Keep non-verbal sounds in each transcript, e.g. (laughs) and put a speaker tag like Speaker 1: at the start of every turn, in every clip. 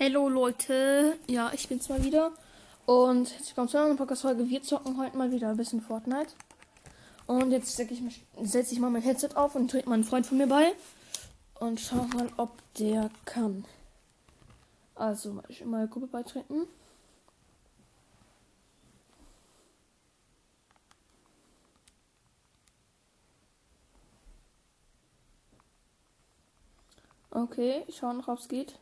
Speaker 1: Hallo Leute, ja, ich bin's mal wieder. Und herzlich willkommen zu einer Podcast-Folge. Wir zocken heute mal wieder ein bisschen Fortnite. Und jetzt setze ich, setze ich mal mein Headset auf und trete meinen Freund von mir bei. Und schau mal, ob der kann. Also, mal, ich mal Gruppe beitreten. Okay, ich schau noch, ob es geht.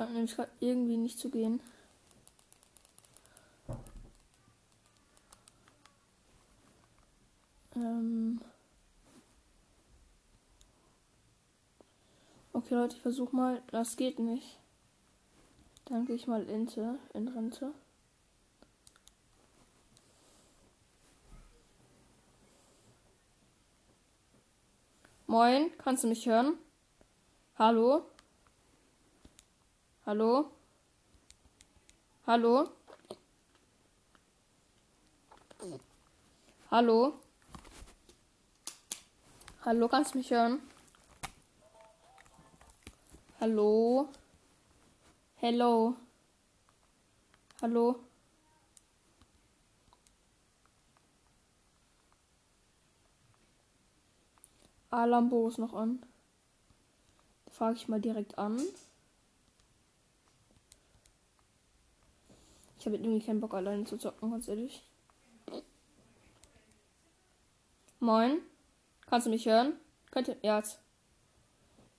Speaker 1: Scheint nämlich gerade irgendwie nicht zu gehen. Ähm okay, Leute, ich versuche mal. Das geht nicht. Dann gehe ich mal Inte in Rente. Moin, kannst du mich hören? Hallo? Hallo? Hallo? Hallo? Hallo, kannst du mich hören? Hallo? Hello? Hallo? Alambo ist noch an. Frage ich mal direkt an. Ich habe irgendwie keinen Bock alleine zu zocken, ganz ehrlich. Moin. Kannst du mich hören? Könnt ihr. Ja.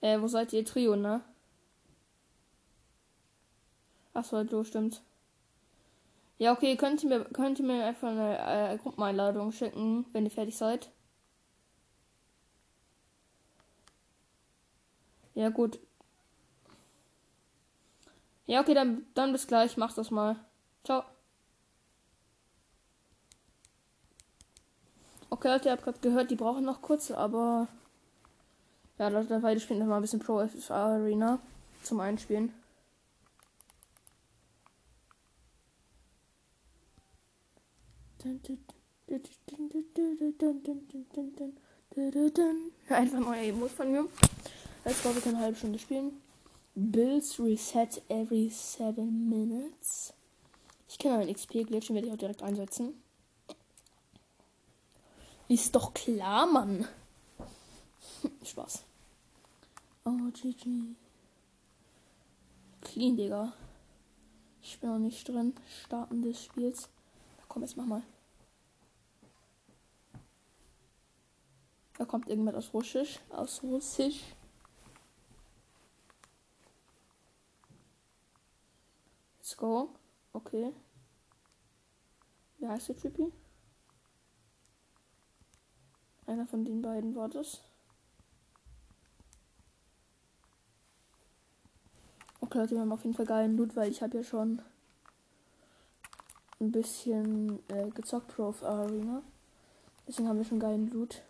Speaker 1: Äh, wo seid ihr? Trio, ne? Achso, du stimmt. Ja, okay, könnt ihr mir, könnt ihr mir einfach eine äh, Gruppeneinladung schicken, wenn ihr fertig seid? Ja, gut. Ja, okay, dann, dann bis gleich. Mach das mal. Ciao. Okay, Leute, ihr habt gerade gehört, die brauchen noch kurz, aber. Ja, Leute, beide spielen noch mal ein bisschen Pro FFA Arena zum Einspielen. Einfach ein neuer Emote von mir. Let's go, können eine halbe Stunde spielen. Bills reset every 7 minutes. Ich kenne einen XP-Glitch, den werde ich auch direkt einsetzen. Ist doch klar, Mann. (laughs) Spaß. Oh, GG. Clean, Digga. Ich bin noch nicht drin. Starten des Spiels. Komm, jetzt mach mal. Da kommt irgendwas aus Russisch. Aus Russisch. Let's go. Okay. Wie heißt der Trippy? Einer von den beiden war das. Okay, Leute, wir haben auf jeden Fall geilen Loot, weil ich habe ja schon ein bisschen äh, gezockt Pro of Arena. Deswegen haben wir schon geilen Loot.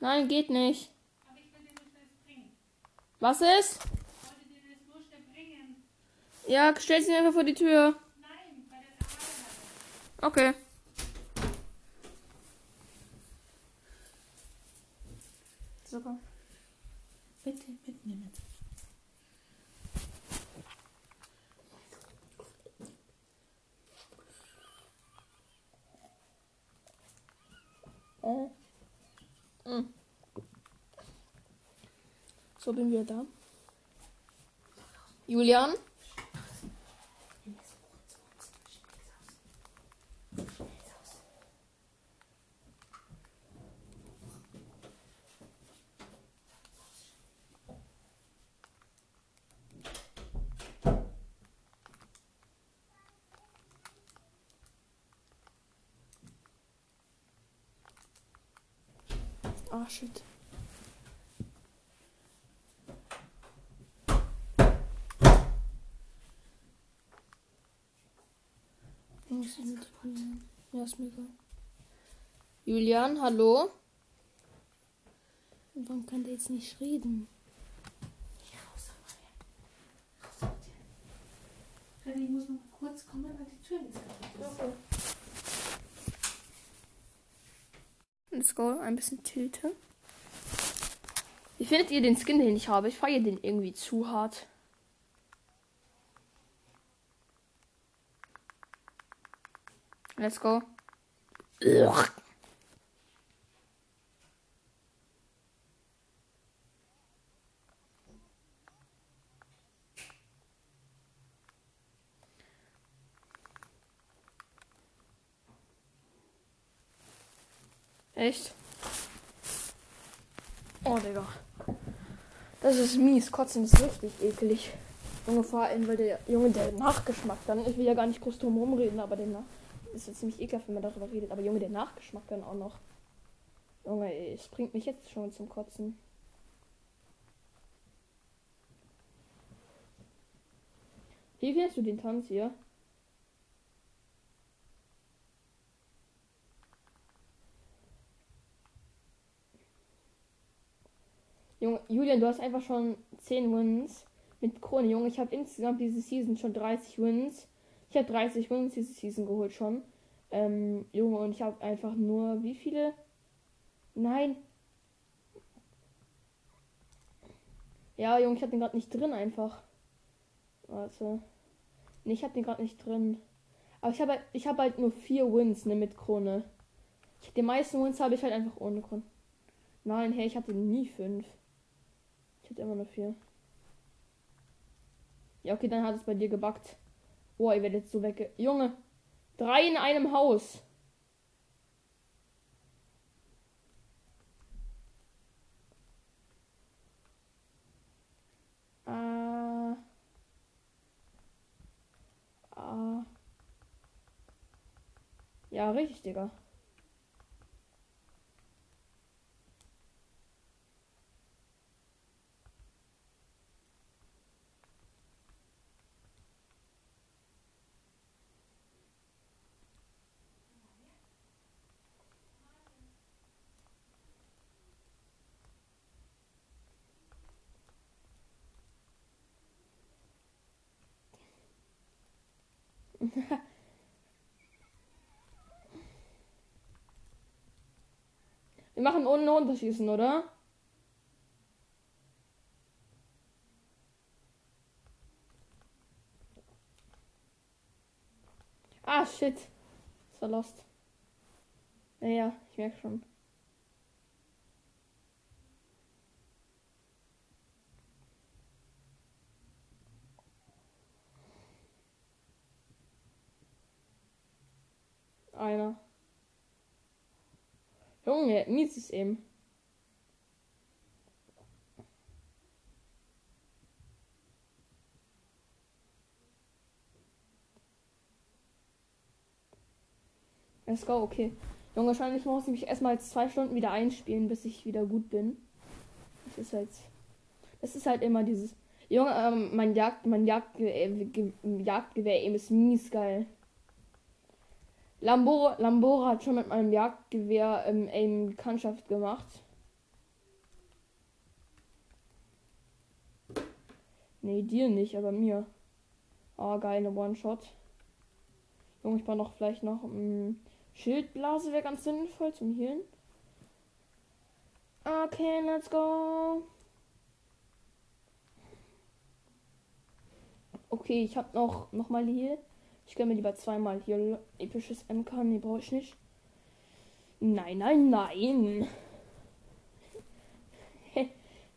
Speaker 1: Nein, geht nicht.
Speaker 2: Aber ich will dir nur schnell bringen.
Speaker 1: Was ist? Ja, stell sie einfach vor die Tür.
Speaker 2: Nein, das Arbeit
Speaker 1: Okay. Super.
Speaker 2: Bitte mitnehmen.
Speaker 1: Äh. Mm. So bin wir da. Julian? Ah, shit. Muss. Ja, ist mir egal. Julian, hallo? Warum kann der jetzt nicht reden?
Speaker 2: Ich muss noch mal kurz kommen, weil die Tür ist kaputt.
Speaker 1: Let's go, ein bisschen tilten. Wie findet ihr den Skin, den ich habe? Ich feiere den irgendwie zu hart. Let's go. Echt? Oh, Digga. Das ist mies. Kotzen ist richtig eklig. Junge, vor allem, weil der Junge, der Nachgeschmack dann, ich will ja gar nicht groß drum rumreden, aber der Nach ist ja ziemlich ekelhaft, wenn man darüber redet. Aber Junge, der Nachgeschmack dann auch noch. Junge, es bringt mich jetzt schon zum Kotzen. Wie findest du den Tanz hier? Junge, Julian, du hast einfach schon 10 Wins mit Krone. Junge, ich habe insgesamt diese Season schon 30 Wins. Ich habe 30 Wins diese Season geholt schon. Ähm, Junge, und ich habe einfach nur wie viele? Nein. Ja, Junge, ich habe den gerade nicht drin einfach. Warte. Nee, ich habe den gerade nicht drin. Aber ich habe halt, ich habe halt nur vier Wins ne, mit Krone. Ich, die meisten Wins habe ich halt einfach ohne Krone. Nein, hey, ich hatte nie fünf. Ich hatte immer nur vier. Ja, okay, dann hat es bei dir gebackt. Oh, ihr werdet so weg. Junge, drei in einem Haus. Ah. Ah. Ja, richtig, Digga. Wir machen ohne Unterschießen, oder? Ah, shit. Das war lost. Naja, ich merke schon. Einer. Junge, mies ist eben. Let's go, okay. Junge, wahrscheinlich muss ich mich erstmal zwei Stunden wieder einspielen, bis ich wieder gut bin. Das ist halt. Das ist halt immer dieses. Junge, ähm, mein Jagd, mein Jagdgewehr, äh, Jagdgewehr eben ist mies geil. Lambora, Lambora hat schon mit meinem Jagdgewehr ähm, Aim Bekanntschaft gemacht. Nee, dir nicht, aber mir. Oh, geil, eine One-Shot. Junge, ich brauche noch vielleicht noch ähm, Schildblase, wäre ganz sinnvoll zum Healen. Okay, let's go. Okay, ich habe noch, noch mal hier. Ich gönne mir lieber zweimal hier episches MK. Nee, brauche ich nicht. Nein, nein, nein.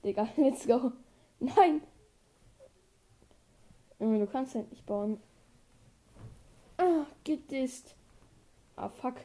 Speaker 1: Digga, (laughs) let's go. Nein. Du kannst halt nicht bauen. Ah, gedisst. Ah, fuck.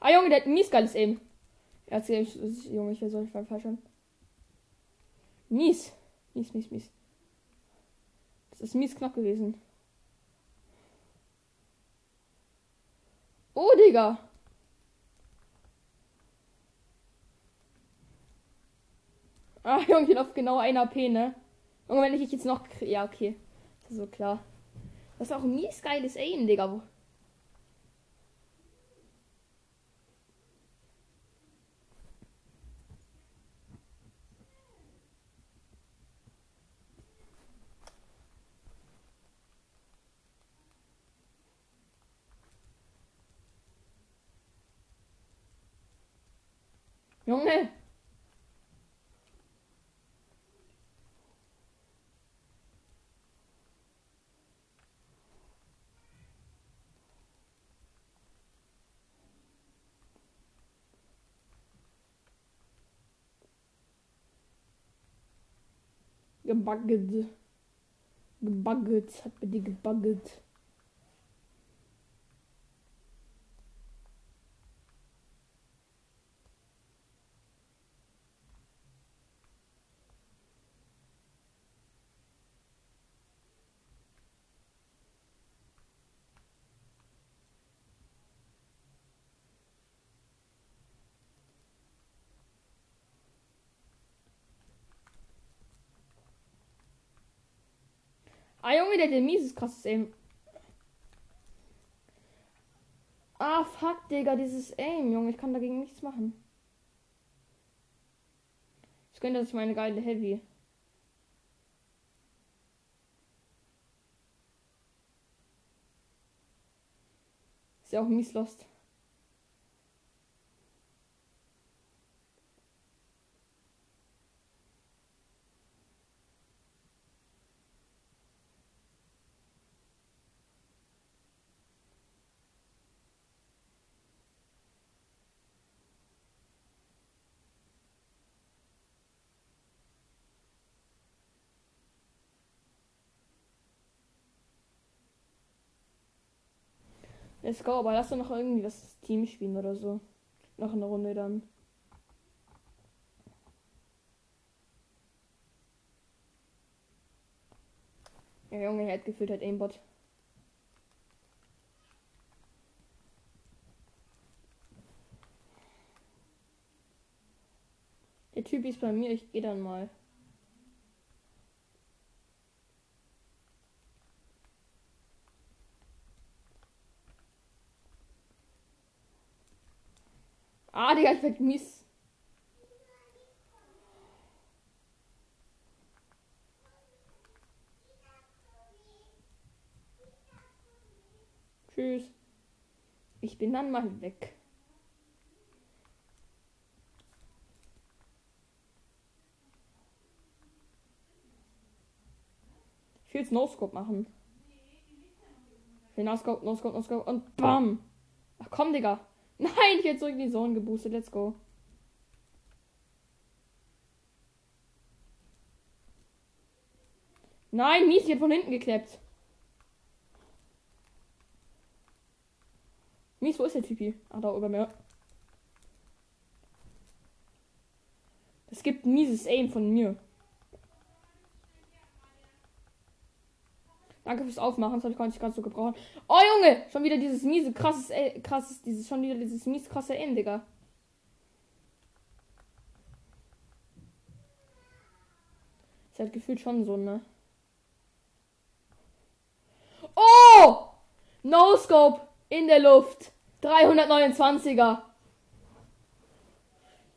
Speaker 1: Ah, Junge, der hat ein mies geiles Aim. Erzähl ich, Junge, ich will so nicht falsch haben. Mies. Mies, mies, mies. Das ist mies knapp gewesen. Oh, Digga. Ah, Junge, bin auf genau 1 AP, ne? Junge, wenn ich jetzt noch. Ja, okay. Das ist so klar. Das ist auch ein mies geiles Aim, Digga. Junge! Gebugget. Gebugget. Hat bei dir gebugget. Ah, Junge, der hat ein mieses krasses Aim. Ah, fuck, Digga, dieses Aim, Junge. Ich kann dagegen nichts machen. Ich könnte, ich meine geile Heavy. Ist ja auch mies lost. Let's go, aber lass doch noch irgendwie das Team spielen oder so. Noch eine Runde dann. Ja, Junge, er hat gefühlt halt Aimbot. Der Typ ist bei mir, ich gehe dann mal. Ah, Digga, ich werd mies. Tschüss. Ich bin dann mal weg. Ich will jetzt No-Scope machen. Ich will No-Scope, No-Scope, No-Scope und BAM! Ach komm, Digga. Nein, ich werde zurück in die Zone geboostet. Let's go. Nein, mies, ich von hinten gekleppt. Mies, wo ist der Typi? Ach, da über mir. Es gibt ein mieses Aim von mir. Danke fürs Aufmachen, das habe ich gar nicht ganz so gebraucht. Oh Junge, schon wieder dieses miese, krasses, äh, krasses, dieses, schon wieder dieses mies krasse Aim, Digga. Ist halt gefühlt schon so, ne? Oh! No Scope in der Luft. 329er.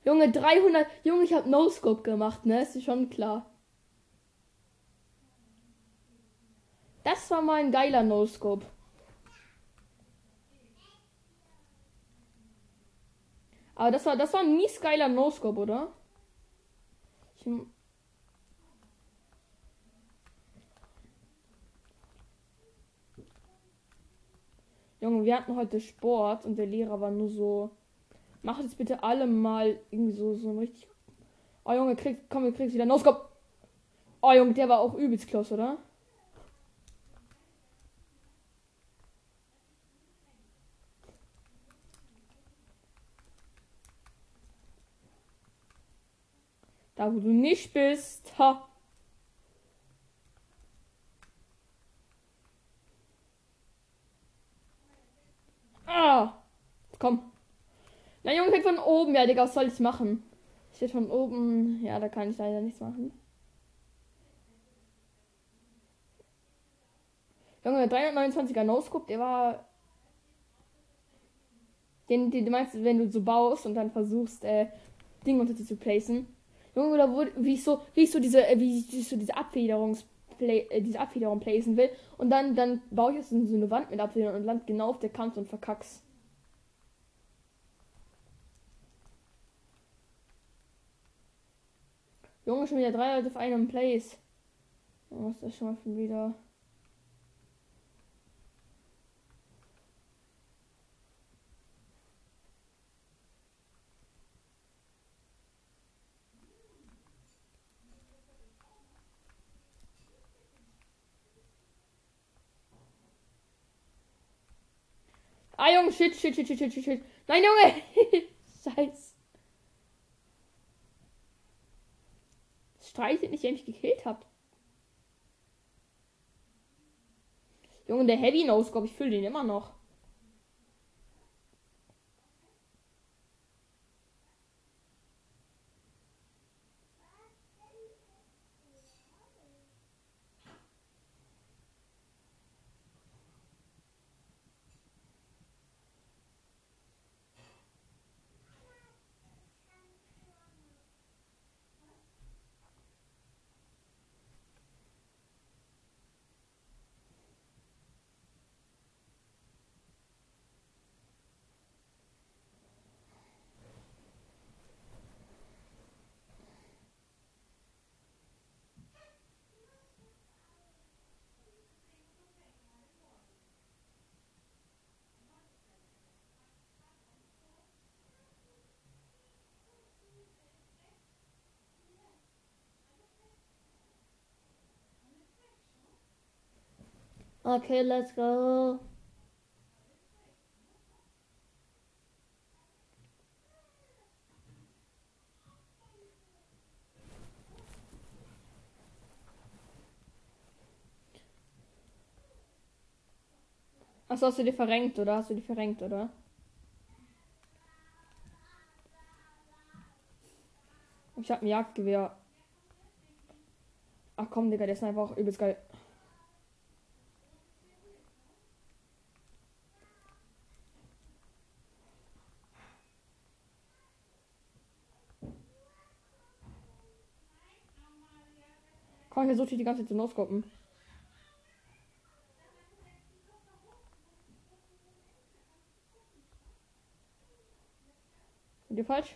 Speaker 1: Junge, 300. Junge, ich hab No Scope gemacht, ne? Ist schon klar. Das war mal ein geiler No Scope. Aber das war, das war ein mies geiler No Scope, oder? Ich, Junge, wir hatten heute Sport und der Lehrer war nur so. Macht jetzt bitte alle mal irgendwie so, so ein richtig. Oh Junge, krieg, komm, wir kriegen wieder No Scope. Oh Junge, der war auch übelst close, oder? Da, wo du nicht bist. Ha. Ah. Komm. Na, Junge, krieg von oben. Ja, Digga, was soll ich machen? Steht von oben. Ja, da kann ich leider nichts machen. Junge, 329er No-Scope, der war. Den, den, du meinst, wenn du so baust und dann versuchst, äh, Dinge unter dir zu placen. Junge, da wurde, wie ich so, wie ich so diese, äh, wie ich so diese Abfederungs, äh, diese Abfederung placen will. Und dann, dann baue ich jetzt so eine Wand mit Abfederung und land genau auf der Kante und verkack's. Junge, schon wieder drei Leute auf einem Place. Was ist das schon mal wieder? Ah, Junge, shit, shit, shit, shit, shit, shit. Nein, Junge! (laughs) Scheiße. Streichelt nicht, der mich gekillt habt. Junge, der Heavy Nose, glaube ich, fülle den immer noch. Okay, let's go. Achso, hast du die verrenkt, oder? Hast du die verrenkt, oder? Ich hab ein Jagdgewehr. Ach komm, Digga, der ist einfach übelst geil. Komm, ich versuche die ganze Zeit zu noscopen. Sind die falsch?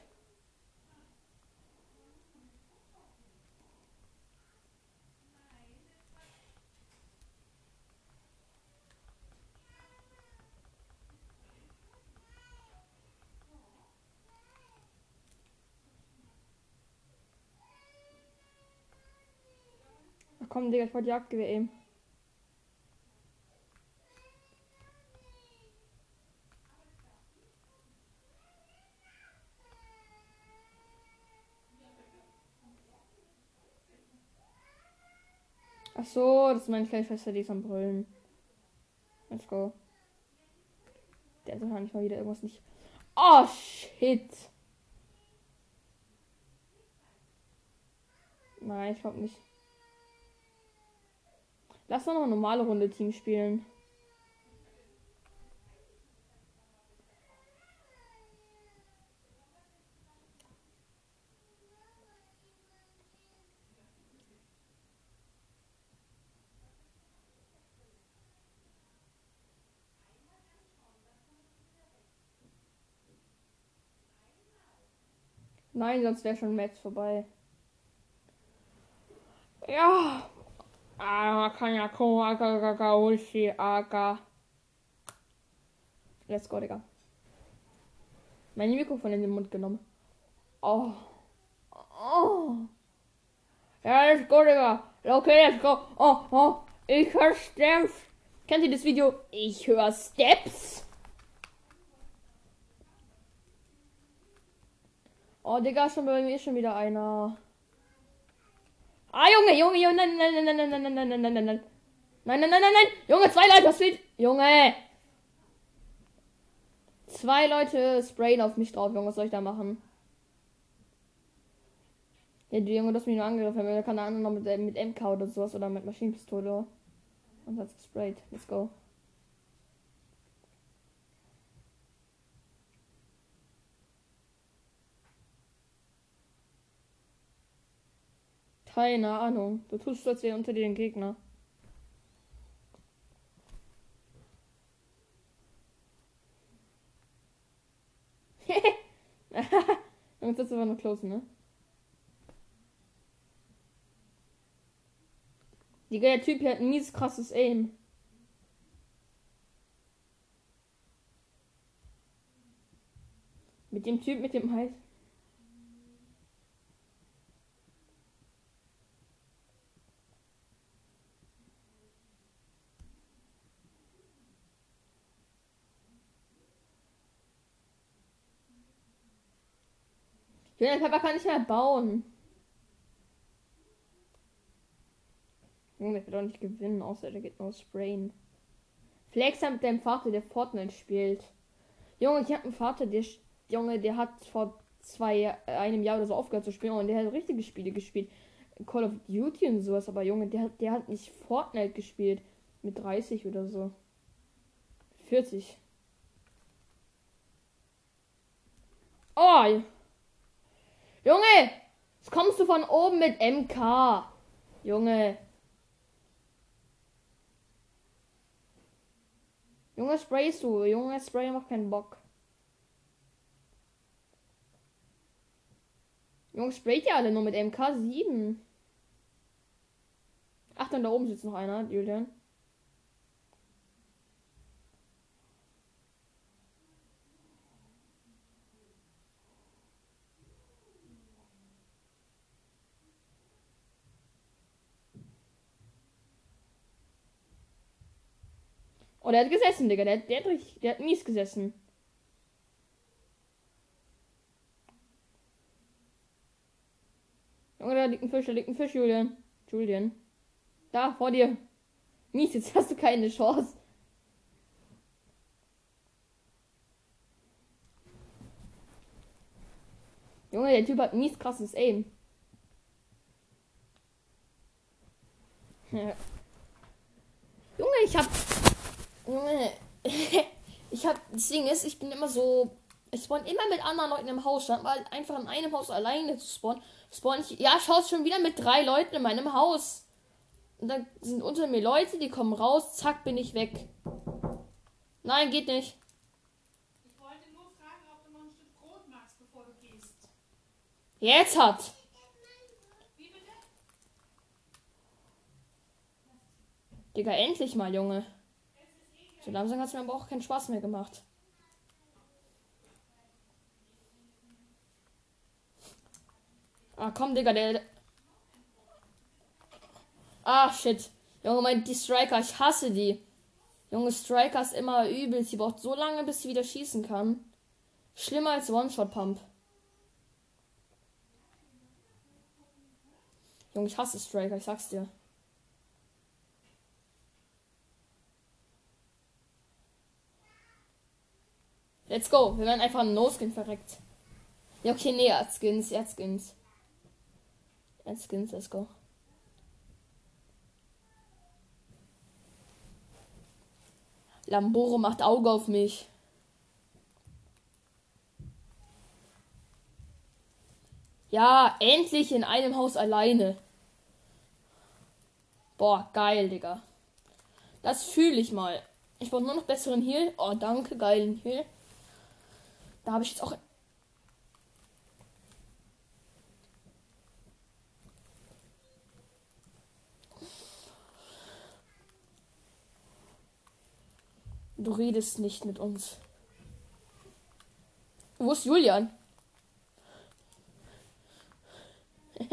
Speaker 1: Komm, Digga, ich wollte Jagdgewehr eben. Ach so, das ist meine kleine Schwester, die ist am Brüllen. Let's go. Der hat wahrscheinlich mal wieder irgendwas nicht. Oh, shit. Nein, ich glaube nicht. Lass doch noch eine normale Runde Team spielen. Nein, sonst wäre schon Match vorbei. Ja. Ah, kann ja kommen, aga, aga, Ulfi, aga. Let's go, Digga. Mein Mikrofon in den Mund genommen. Oh. Oh. Ja, let's go, Digga. Okay, let's go. Oh, oh. Ich höre Steps. Kennt ihr das Video? Ich höre Steps. Oh, Digga, schon bei mir schon wieder einer. Ah, Junge, Junge, Junge, nein, nein, nein, nein, nein, nein, nein, nein, nein, nein, nein. Nein, nein, nein, nein, nein. Junge, zwei Leute, fehlt? Junge. Zwei Leute sprayen auf mich drauf, Junge, was soll ich da machen? Ja, du Junge, du hast mich nur angegriffen. Da kann der andere noch mit, äh, mit MK oder sowas oder mit Maschinenpistole. Und hat's gesprayt. Let's go. Keine Ahnung. Du tust als wäre unter dir ein Gegner. (laughs) Und das ist aber noch close, ne? Digga, der Typ hier hat ein mies krasses Aim. Mit dem Typ mit dem Hals. Der Papa kann nicht mehr bauen. Junge, der wird doch nicht gewinnen, außer der geht nur sprayen. Flexer mit deinem Vater, der Fortnite spielt. Junge, ich habe einen Vater, der Junge, der hat vor zwei, einem Jahr oder so aufgehört zu spielen und der hat richtige Spiele gespielt. Call of Duty und sowas, aber Junge, der hat, der hat nicht Fortnite gespielt. Mit 30 oder so. 40. Oh! Junge! Jetzt kommst du von oben mit MK. Junge. Junge, sprayst du. Junge, Spray macht keinen Bock. Junge, sprayt ja alle nur mit MK7. Ach, dann da oben sitzt noch einer, Julian. Oh, der hat gesessen, Digga. Der, der, hat, richtig, der hat mies gesessen. Junge, da liegt ein Fisch, da liegt ein Fisch, Julian. Julian. Da, vor dir. Mies, jetzt hast du keine Chance. Junge, der Typ hat mies krasses Aim. Junge, ich hab Junge, (laughs) ich hab, das Ding ist, ich bin immer so, ich spawn immer mit anderen Leuten im Haus, statt mal einfach in einem Haus alleine zu spawnen. Spawn ich, ja, schaust schon wieder mit drei Leuten in meinem Haus. Und dann sind unter mir Leute, die kommen raus, zack, bin ich weg. Nein, geht nicht.
Speaker 2: Ich wollte nur fragen, ob du noch ein Stück Brot magst, bevor du gehst.
Speaker 1: Jetzt hat.
Speaker 2: Wie bitte?
Speaker 1: Digga, endlich mal, Junge. So langsam hat es mir aber auch keinen Spaß mehr gemacht. Ah, komm, Digga, der. Ah, shit. Junge, mein, die Striker, ich hasse die. Junge, Striker ist immer übel. Sie braucht so lange, bis sie wieder schießen kann. Schlimmer als One-Shot-Pump. Junge, ich hasse Striker, ich sag's dir. Let's go. Wir werden einfach ein No-Skin verreckt. Ja, okay, nee, er hat Skins, er hat Skins. Er hat Skins, let's go. Lamboro macht Auge auf mich. Ja, endlich in einem Haus alleine. Boah, geil, Digga. Das fühle ich mal. Ich brauche nur noch besseren Heal. Oh, danke, geilen Heal. Da habe ich jetzt auch. Du redest nicht mit uns. Wo ist Julian? (laughs)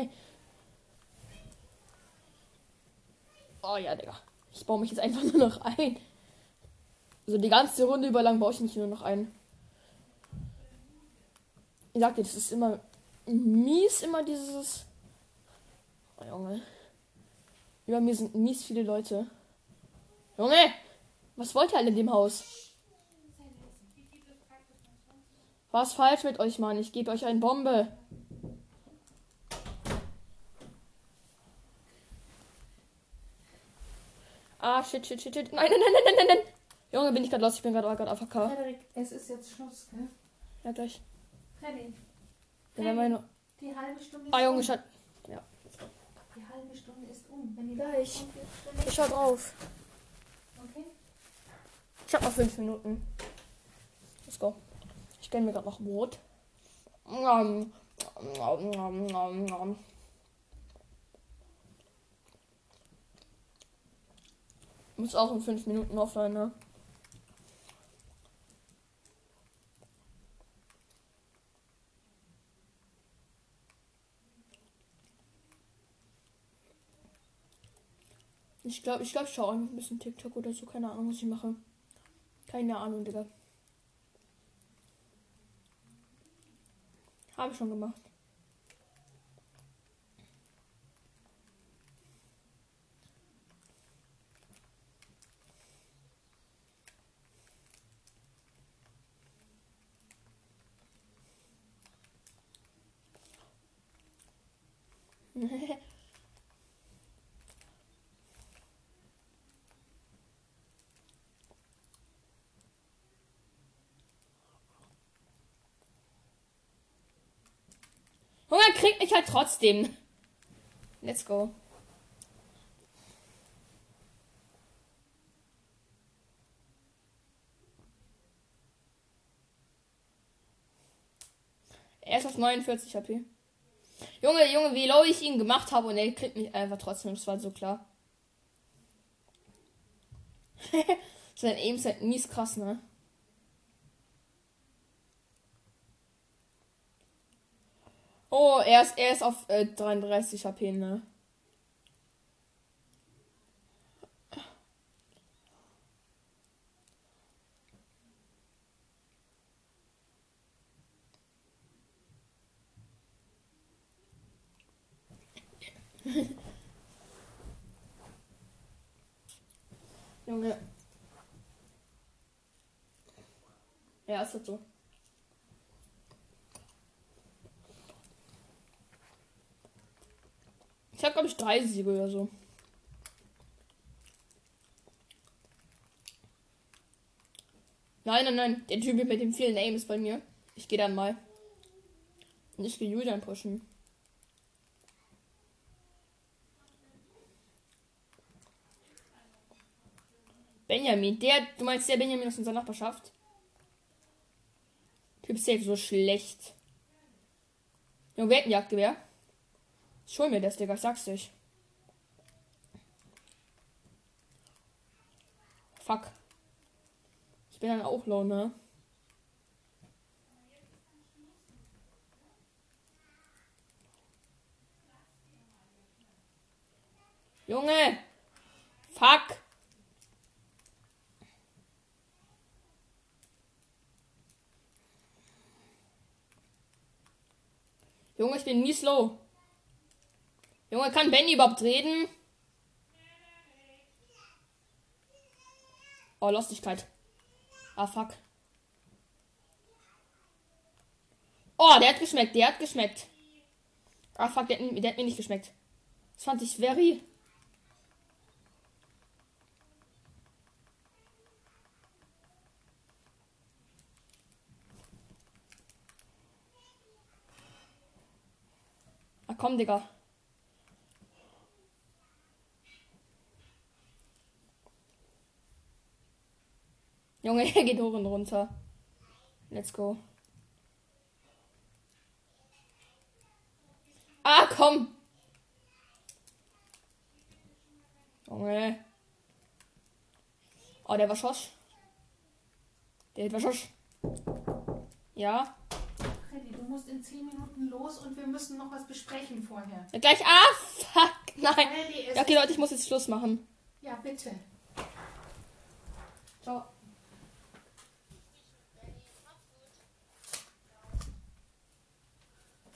Speaker 1: oh ja, Digga. Ich baue mich jetzt einfach nur noch ein. So die ganze Runde über lang baue ich mich nur noch ein. Ich sag dir, das ist immer mies, immer dieses. Oh, Junge. Über mir sind mies viele Leute. Junge! Was wollt ihr alle in dem Haus? Was falsch mit euch, Mann? Ich gebe euch eine Bombe. Ah, shit, shit, shit, shit. Nein, nein, nein, nein, nein, nein. Junge, bin ich gerade los. Ich bin gerade AFK.
Speaker 2: Frederik, es ist jetzt Schluss, gell?
Speaker 1: Ja, gleich.
Speaker 2: Freddy,
Speaker 1: Dann werden wir nur.
Speaker 2: die halbe Stunde ist
Speaker 1: Ah, Junge,
Speaker 2: um.
Speaker 1: schaut.
Speaker 2: Die halbe Stunde ist um. Wenn die
Speaker 1: Gleich.
Speaker 2: kommt, wird es
Speaker 1: Ich schau drauf.
Speaker 2: Okay?
Speaker 1: Ich hab noch fünf Minuten. Let's go. Ich gönn mir gerade noch Brot. Nom, nom, nom. Muss auch in fünf Minuten offline, ne? Ich glaube, ich glaube, ich schaue ein bisschen TikTok oder so. Keine Ahnung, was ich mache. Keine Ahnung, Digga. Habe ich schon gemacht. (laughs) kriegt mich halt trotzdem. Let's go. Er ist auf 49 HP. Junge, Junge, wie low ich ihn gemacht habe und er kriegt mich einfach trotzdem. Das war so klar. Sein Aim ist halt mies krass, ne? Oh, er ist, er ist auf äh, 33 HP, ne? (laughs) Junge. Ja, ist halt so. Ich habe, glaube ich, drei Siege oder so. Nein, nein, nein. Der Typ mit dem vielen ist bei mir. Ich gehe dann mal. Und ich will Julian pushen. Benjamin, der, du meinst der Benjamin aus unserer Nachbarschaft? Typ safe so schlecht. Junge, wer hat ein Jagdgewehr? Ich hol mir das, Digga, sag's dich. Fuck. Ich bin dann auch low, ne? Junge! Fuck! Junge, ich bin nie slow. Junge, kann Benny überhaupt reden? Oh, Lustigkeit. Ah, fuck. Oh, der hat geschmeckt, der hat geschmeckt. Ah, fuck, der, hat- der hat mir nicht geschmeckt. Das fand ich very. Ah, komm, Digga. Junge, (laughs) er geht hoch und runter. Let's go. Ah, komm. Junge. Oh, der war Schosch. Der war Schosch. Ja.
Speaker 2: Freddy, du musst in 10 Minuten los und wir müssen noch was besprechen vorher.
Speaker 1: ja gleich. Ah, fuck. (laughs) Nein.
Speaker 2: Freddy,
Speaker 1: Ja, okay, Leute, ich muss jetzt Schluss machen.
Speaker 2: ja, bitte.
Speaker 1: Ciao.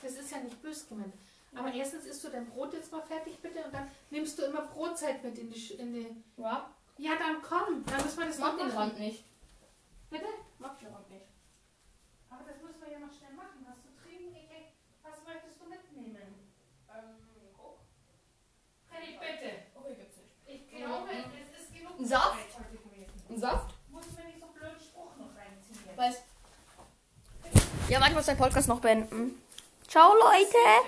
Speaker 2: Das ist böse gemeint. Aber erstens isst du dein Brot jetzt mal fertig, bitte, und dann nimmst du immer Brotzeit mit in die. Sch- In die
Speaker 1: Ja,
Speaker 2: ja, dann komm, dann müssen wir das
Speaker 1: ich mag
Speaker 2: noch
Speaker 1: den
Speaker 2: machen.
Speaker 1: Rand nicht.
Speaker 2: Bitte?
Speaker 1: Ich mag den Rand nicht.
Speaker 2: Aber das müssen wir ja noch schnell machen. Was zu trinken? Ich, ich, was möchtest du mitnehmen?
Speaker 1: Ähm, Coke?
Speaker 2: Freddy, bitte.
Speaker 1: Okay, gibt's nicht.
Speaker 2: Ich glaube, es ist genug
Speaker 1: Saft.
Speaker 2: Muss mir nicht so blöden Spruch noch reinziehen. jetzt.
Speaker 1: Weiß. Ja, manchmal muss der Podcast noch beenden. Ciao, Leute.